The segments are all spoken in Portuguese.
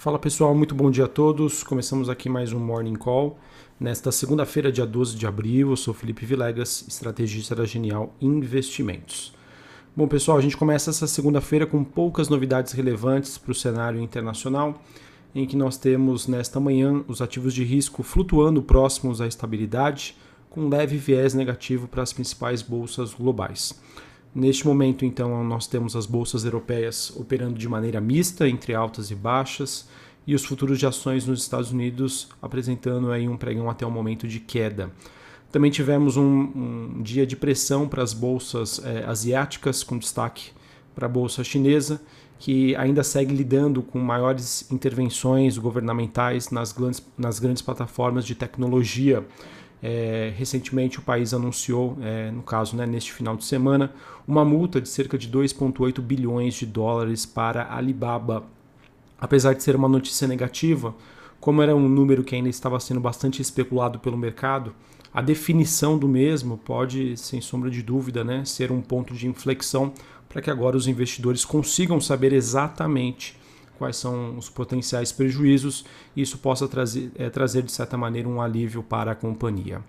Fala pessoal, muito bom dia a todos. Começamos aqui mais um Morning Call. Nesta segunda-feira, dia 12 de abril, eu sou Felipe Vilegas, estrategista da Genial Investimentos. Bom pessoal, a gente começa essa segunda-feira com poucas novidades relevantes para o cenário internacional, em que nós temos nesta manhã os ativos de risco flutuando próximos à estabilidade, com leve viés negativo para as principais bolsas globais. Neste momento, então, nós temos as bolsas europeias operando de maneira mista, entre altas e baixas, e os futuros de ações nos Estados Unidos apresentando aí um pregão até o momento de queda. Também tivemos um, um dia de pressão para as bolsas eh, asiáticas, com destaque para a bolsa chinesa, que ainda segue lidando com maiores intervenções governamentais nas grandes, nas grandes plataformas de tecnologia é, recentemente o país anunciou, é, no caso né, neste final de semana, uma multa de cerca de 2,8 bilhões de dólares para a Alibaba. Apesar de ser uma notícia negativa, como era um número que ainda estava sendo bastante especulado pelo mercado, a definição do mesmo pode, sem sombra de dúvida, né, ser um ponto de inflexão para que agora os investidores consigam saber exatamente quais são os potenciais prejuízos e isso possa trazer, é, trazer de certa maneira um alívio para a companhia.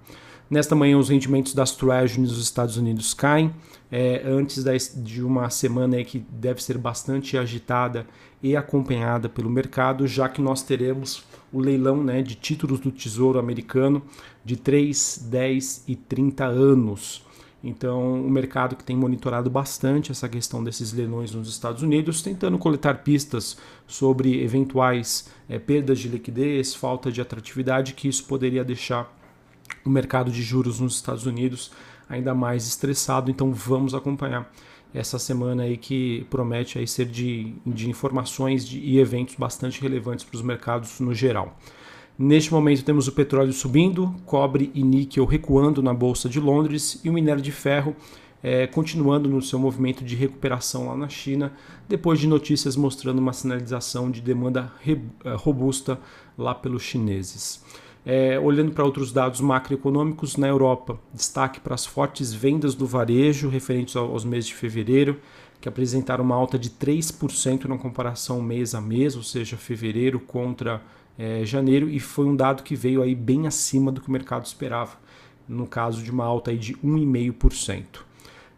Nesta manhã, os rendimentos das Treasuries nos Estados Unidos caem, é, antes de uma semana que deve ser bastante agitada e acompanhada pelo mercado, já que nós teremos o leilão né, de títulos do Tesouro Americano de 3, 10 e 30 anos. Então, o mercado que tem monitorado bastante essa questão desses leilões nos Estados Unidos, tentando coletar pistas sobre eventuais é, perdas de liquidez, falta de atratividade, que isso poderia deixar o mercado de juros nos Estados Unidos ainda mais estressado. Então, vamos acompanhar essa semana aí que promete aí ser de, de informações de, e eventos bastante relevantes para os mercados no geral. Neste momento temos o petróleo subindo, cobre e níquel recuando na Bolsa de Londres e o minério de ferro é, continuando no seu movimento de recuperação lá na China, depois de notícias mostrando uma sinalização de demanda é, robusta lá pelos chineses. É, olhando para outros dados macroeconômicos, na Europa, destaque para as fortes vendas do varejo referentes aos meses de fevereiro, que apresentaram uma alta de 3% na comparação mês a mês, ou seja, fevereiro contra é, janeiro, e foi um dado que veio aí bem acima do que o mercado esperava, no caso de uma alta aí de 1,5%.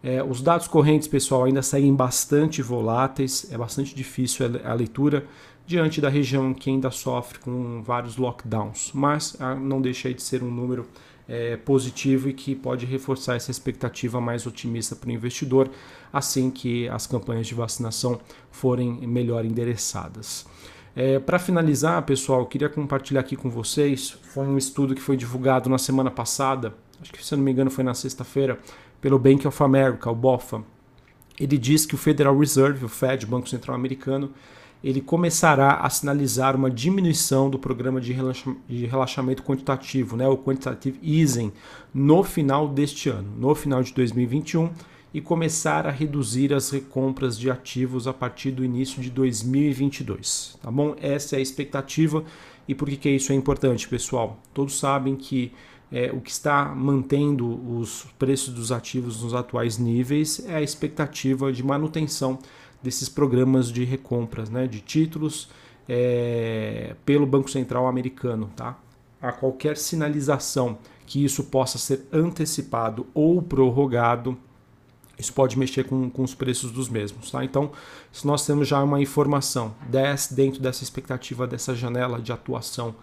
É, os dados correntes, pessoal, ainda seguem bastante voláteis, é bastante difícil a leitura diante da região que ainda sofre com vários lockdowns, mas ah, não deixa de ser um número é, positivo e que pode reforçar essa expectativa mais otimista para o investidor assim que as campanhas de vacinação forem melhor endereçadas. É, para finalizar, pessoal, queria compartilhar aqui com vocês. Foi um estudo que foi divulgado na semana passada, acho que se não me engano foi na sexta-feira, pelo Bank of America, o BOFA. Ele diz que o Federal Reserve, o Fed, Banco Central Americano, ele começará a sinalizar uma diminuição do programa de relaxamento quantitativo, né, o quantitative easing, no final deste ano, no final de 2021, e começar a reduzir as recompras de ativos a partir do início de 2022. Tá bom? Essa é a expectativa. E por que, que isso é importante, pessoal? Todos sabem que é, o que está mantendo os preços dos ativos nos atuais níveis é a expectativa de manutenção desses programas de recompras né, de títulos é, pelo Banco Central americano. Tá? A qualquer sinalização que isso possa ser antecipado ou prorrogado, isso pode mexer com, com os preços dos mesmos. Tá? Então, se nós temos já uma informação dentro dessa expectativa, dessa janela de atuação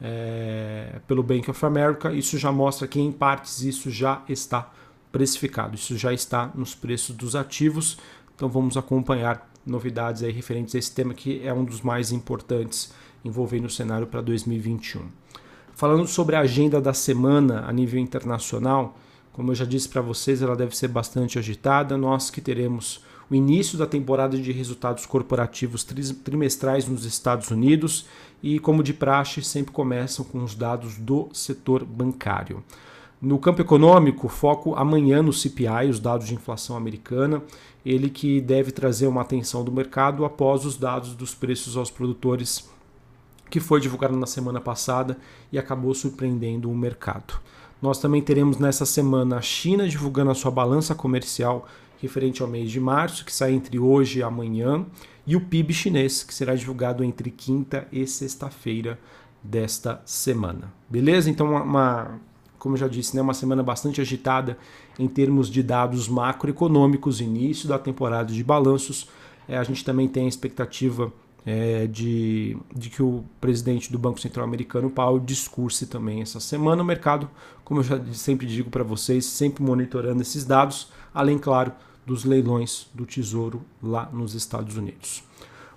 é, pelo Bank of America, isso já mostra que em partes isso já está precificado, isso já está nos preços dos ativos. Então vamos acompanhar novidades aí referentes a esse tema que é um dos mais importantes envolvendo o cenário para 2021. Falando sobre a agenda da semana a nível internacional, como eu já disse para vocês, ela deve ser bastante agitada. Nós que teremos o início da temporada de resultados corporativos trimestrais nos Estados Unidos e, como de praxe, sempre começam com os dados do setor bancário. No campo econômico, foco amanhã no CPI, os dados de inflação americana, ele que deve trazer uma atenção do mercado após os dados dos preços aos produtores que foi divulgado na semana passada e acabou surpreendendo o mercado. Nós também teremos nessa semana a China divulgando a sua balança comercial referente ao mês de março, que sai entre hoje e amanhã, e o PIB chinês, que será divulgado entre quinta e sexta-feira desta semana. Beleza? Então, uma, como eu já disse, né, uma semana bastante agitada em termos de dados macroeconômicos, início da temporada de balanços. É, a gente também tem a expectativa é, de, de que o presidente do Banco Central Americano, Powell, discurse também essa semana. O mercado, como eu já sempre digo para vocês, sempre monitorando esses dados, além, claro, dos leilões do Tesouro lá nos Estados Unidos.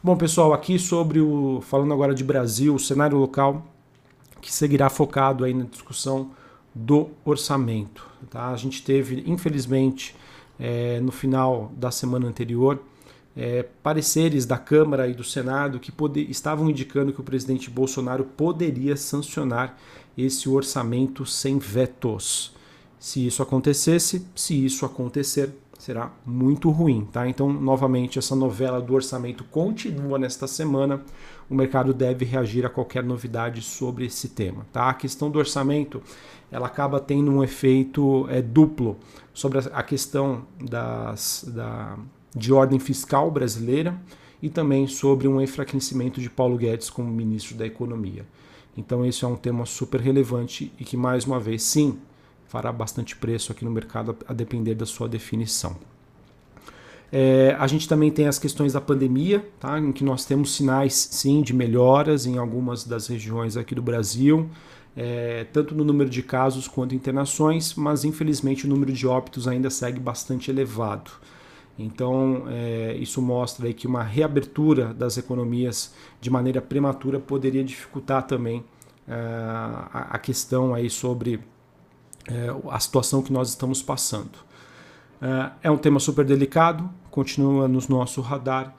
Bom, pessoal, aqui sobre o falando agora de Brasil, o cenário local que seguirá focado aí na discussão do orçamento. Tá? A gente teve, infelizmente, é, no final da semana anterior, é, pareceres da Câmara e do Senado que poder, estavam indicando que o presidente Bolsonaro poderia sancionar esse orçamento sem vetos. Se isso acontecesse, se isso acontecer, será muito ruim, tá? Então, novamente, essa novela do orçamento continua nesta semana. O mercado deve reagir a qualquer novidade sobre esse tema, tá? A questão do orçamento, ela acaba tendo um efeito é, duplo sobre a questão das, da, de ordem fiscal brasileira e também sobre um enfraquecimento de Paulo Guedes como ministro da Economia. Então, esse é um tema super relevante e que, mais uma vez, sim, fará bastante preço aqui no mercado a depender da sua definição. É, a gente também tem as questões da pandemia, tá, em que nós temos sinais sim de melhoras em algumas das regiões aqui do Brasil, é, tanto no número de casos quanto internações, mas infelizmente o número de óbitos ainda segue bastante elevado. Então, é, isso mostra aí que uma reabertura das economias de maneira prematura poderia dificultar também é, a, a questão aí sobre é, a situação que nós estamos passando. É, um tema super delicado, continua no nosso radar,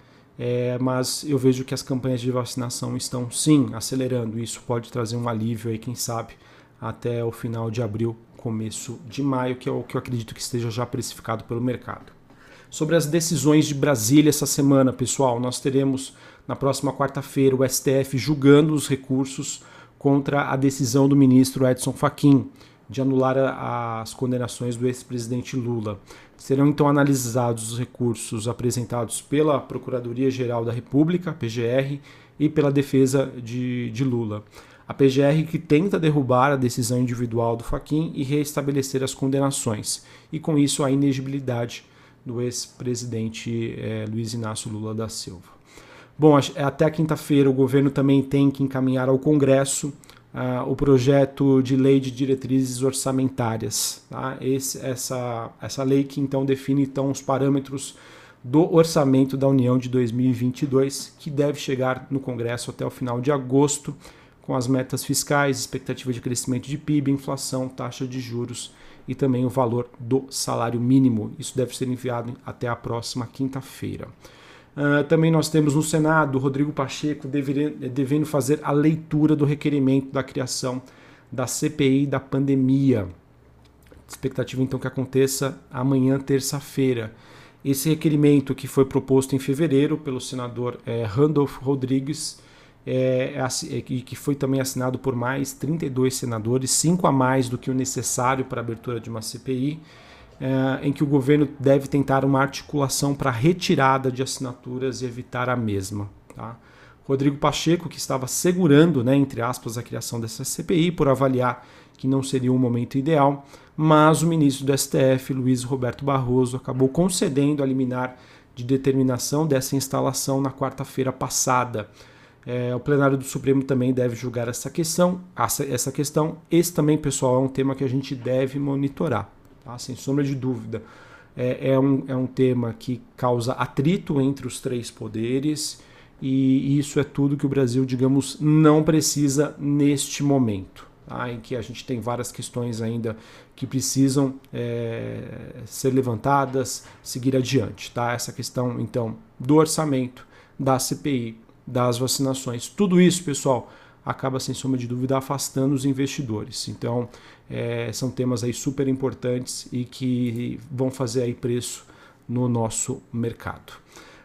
mas eu vejo que as campanhas de vacinação estão sim acelerando. Isso pode trazer um alívio aí, quem sabe, até o final de abril, começo de maio, que é o que eu acredito que esteja já precificado pelo mercado. Sobre as decisões de Brasília essa semana, pessoal, nós teremos na próxima quarta-feira o STF julgando os recursos contra a decisão do ministro Edson Fachin de anular as condenações do ex-presidente Lula. Serão então analisados os recursos apresentados pela Procuradoria-Geral da República, PGR, e pela defesa de, de Lula. A PGR que tenta derrubar a decisão individual do Faquin e reestabelecer as condenações, e com isso a inegibilidade do ex-presidente eh, Luiz Inácio Lula da Silva. Bom, até quinta-feira o governo também tem que encaminhar ao Congresso uh, o projeto de lei de diretrizes orçamentárias. Tá? Esse, essa, essa lei que então define então, os parâmetros do orçamento da União de 2022, que deve chegar no Congresso até o final de agosto, com as metas fiscais, expectativa de crescimento de PIB, inflação, taxa de juros e também o valor do salário mínimo. Isso deve ser enviado até a próxima quinta-feira. Uh, também nós temos no Senado Rodrigo Pacheco devendo fazer a leitura do requerimento da criação da CPI da pandemia. Expectativa então que aconteça amanhã, terça-feira. Esse requerimento que foi proposto em fevereiro pelo senador é, Randolph Rodrigues é, é, que foi também assinado por mais 32 senadores, cinco a mais do que o necessário para a abertura de uma CPI é, em que o governo deve tentar uma articulação para retirada de assinaturas e evitar a mesma. Tá? Rodrigo Pacheco, que estava segurando, né, entre aspas, a criação dessa CPI por avaliar que não seria um momento ideal, mas o ministro do STF, Luiz Roberto Barroso, acabou concedendo a liminar de determinação dessa instalação na quarta-feira passada. É, o plenário do Supremo também deve julgar essa questão. Essa questão, esse também, pessoal, é um tema que a gente deve monitorar tá? sem sombra de dúvida. É, é, um, é um tema que causa atrito entre os três poderes e isso é tudo que o Brasil, digamos, não precisa neste momento. Tá? Em que a gente tem várias questões ainda que precisam é, ser levantadas, seguir adiante. Tá? Essa questão, então, do orçamento, da CPI, das vacinações, tudo isso, pessoal, acaba sem sombra de dúvida afastando os investidores. Então, é, são temas aí super importantes e que vão fazer aí preço no nosso mercado.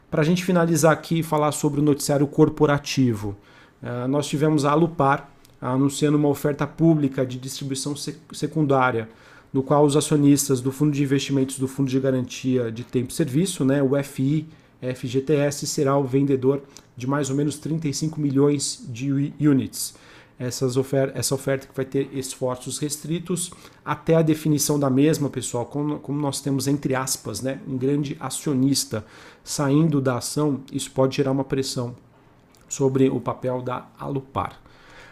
Para a gente finalizar aqui e falar sobre o noticiário corporativo, é, nós tivemos a Alupar anunciando uma oferta pública de distribuição secundária no qual os acionistas do Fundo de Investimentos do Fundo de Garantia de Tempo e Serviço, né, o FI, FGTS, será o vendedor de mais ou menos 35 milhões de units. Essas ofer essa oferta que vai ter esforços restritos até a definição da mesma, pessoal, como, como nós temos, entre aspas, né, um grande acionista saindo da ação, isso pode gerar uma pressão sobre o papel da Alupar.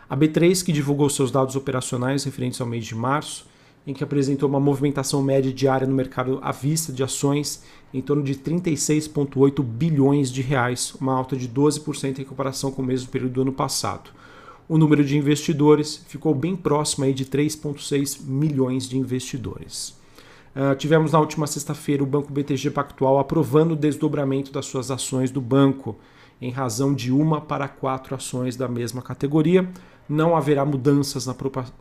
A B3, que divulgou seus dados operacionais referentes ao mês de março, em que apresentou uma movimentação média diária no mercado à vista de ações em torno de 36,8 bilhões de reais, uma alta de 12% em comparação com o mesmo período do ano passado. O número de investidores ficou bem próximo aí de 3,6 milhões de investidores. Uh, tivemos na última sexta-feira o Banco BTG Pactual aprovando o desdobramento das suas ações do banco, em razão de uma para quatro ações da mesma categoria, não haverá mudanças na,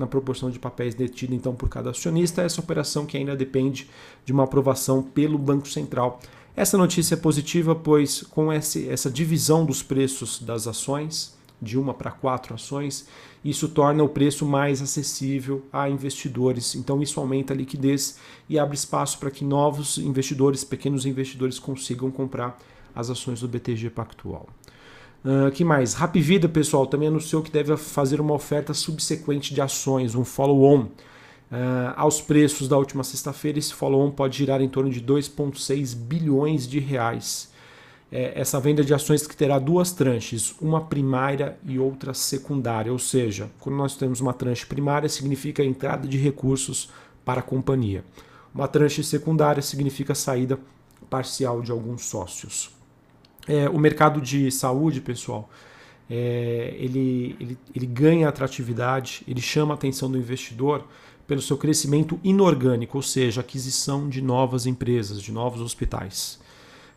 proporção de papéis detidos então por cada acionista. Essa operação que ainda depende de uma aprovação pelo Banco Central. Essa notícia é positiva, pois com essa divisão dos preços das ações, de uma para quatro ações, isso torna o preço mais acessível a investidores. Então, isso aumenta a liquidez e abre espaço para que novos investidores, pequenos investidores, consigam comprar as ações do BTG Pactual. Uh, que mais? Rapvida, pessoal, também anunciou que deve fazer uma oferta subsequente de ações, um follow-on. Uh, aos preços da última sexta-feira, esse follow-on pode girar em torno de 2,6 bilhões de reais. É, essa venda de ações que terá duas tranches, uma primária e outra secundária. Ou seja, quando nós temos uma tranche primária, significa a entrada de recursos para a companhia. Uma tranche secundária significa saída parcial de alguns sócios. É, o mercado de saúde, pessoal, é, ele, ele, ele ganha atratividade, ele chama a atenção do investidor pelo seu crescimento inorgânico, ou seja, aquisição de novas empresas, de novos hospitais.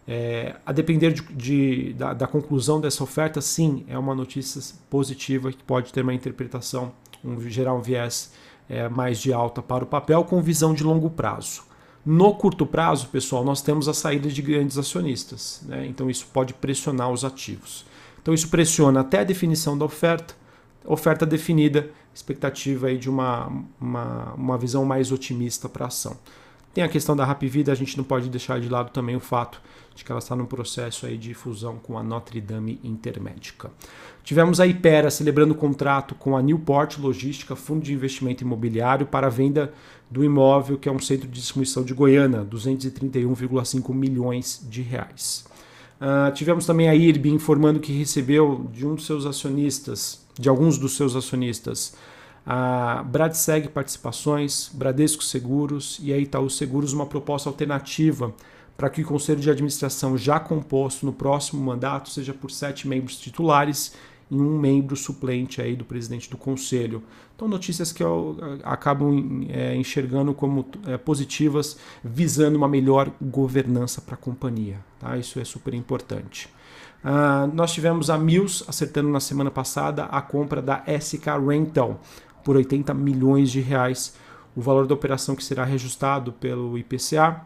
É, a depender de, de, da, da, conclusão dessa oferta, sim, é uma notícia positiva que pode ter uma interpretação, um, gerar um viés é, mais de alta para o papel com visão de longo prazo. No curto prazo, pessoal, nós temos a saída de grandes acionistas, né? então isso pode pressionar os ativos. Então isso pressiona até a definição da oferta, oferta definida, expectativa aí de uma, uma, uma visão mais otimista para a ação. Tem a questão da Rapvida, a gente não pode deixar de lado também o fato de que ela está no processo aí de fusão com a Notre Dame Intermédica. Tivemos a Ipera celebrando contrato com a Newport Logística, fundo de investimento imobiliário, para a venda do imóvel que é um centro de distribuição de Goiânia, 231,5 milhões de reais. Uh, tivemos também a IRB informando que recebeu de um dos seus acionistas, de alguns dos seus acionistas, a Bradseg Participações, Bradesco Seguros e a Itaú Seguros uma proposta alternativa para que o Conselho de Administração já composto no próximo mandato seja por sete membros titulares e um membro suplente aí do presidente do Conselho. Então, notícias que eu eh, acabo é, enxergando como é, positivas, visando uma melhor governança para a companhia. Tá? Isso é super importante. Uh, nós tivemos a Mills acertando na semana passada a compra da SK Rental por 80 milhões de reais, o valor da operação que será reajustado pelo IPCA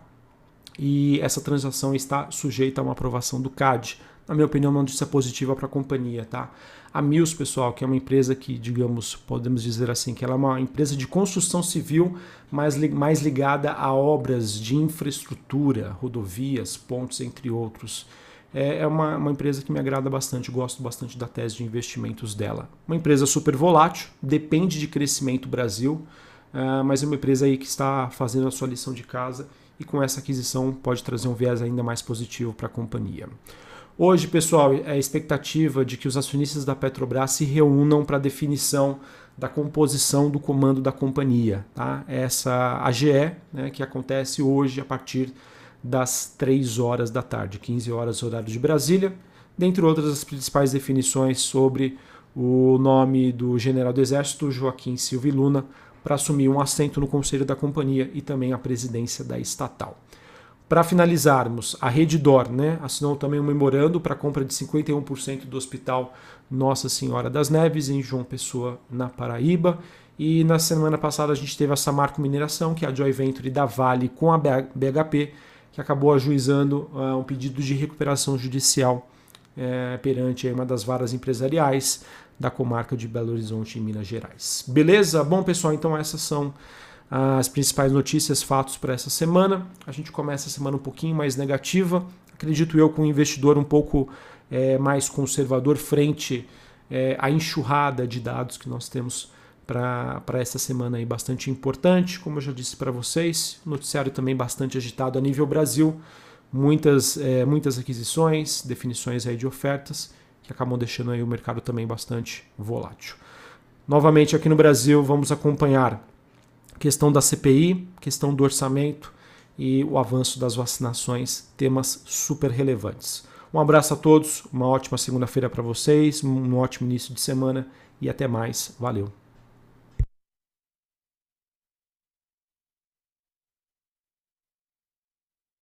e essa transação está sujeita a uma aprovação do CAD. Na minha opinião, uma notícia positiva para a companhia, tá? A Mills, pessoal, que é uma empresa que, digamos, podemos dizer assim, que ela é uma empresa de construção civil, mais, mais ligada a obras de infraestrutura, rodovias, pontes, entre outros é, é uma, uma empresa que me agrada bastante, gosto bastante da tese de investimentos dela. Uma empresa super volátil, depende de crescimento Brasil, uh, mas é uma empresa aí que está fazendo a sua lição de casa e com essa aquisição pode trazer um viés ainda mais positivo para a companhia. Hoje, pessoal, é a expectativa de que os acionistas da Petrobras se reúnam para a definição da composição do comando da companhia. Tá? Essa AGE, né, que acontece hoje a partir das 3 horas da tarde, 15 horas horário de Brasília, dentre outras as principais definições sobre o nome do general do Exército Joaquim Silva e Luna para assumir um assento no conselho da companhia e também a presidência da estatal. Para finalizarmos, a Reddor né, assinou também um memorando para a compra de 51% do Hospital Nossa Senhora das Neves, em João Pessoa, na Paraíba. E na semana passada a gente teve a Samarco Mineração, que é a joint venture da Vale com a BHP, que acabou ajuizando uh, um pedido de recuperação judicial é, perante uma das varas empresariais da comarca de Belo Horizonte, em Minas Gerais. Beleza? Bom, pessoal, então essas são as principais notícias, fatos para essa semana. A gente começa a semana um pouquinho mais negativa, acredito eu, com um investidor um pouco é, mais conservador frente é, à enxurrada de dados que nós temos para essa semana aí bastante importante. Como eu já disse para vocês, noticiário também bastante agitado a nível Brasil, muitas, é, muitas aquisições, definições aí de ofertas que acabam deixando aí o mercado também bastante volátil. Novamente aqui no Brasil, vamos acompanhar questão da CPI, questão do orçamento e o avanço das vacinações, temas super relevantes. Um abraço a todos, uma ótima segunda-feira para vocês, um ótimo início de semana e até mais. Valeu!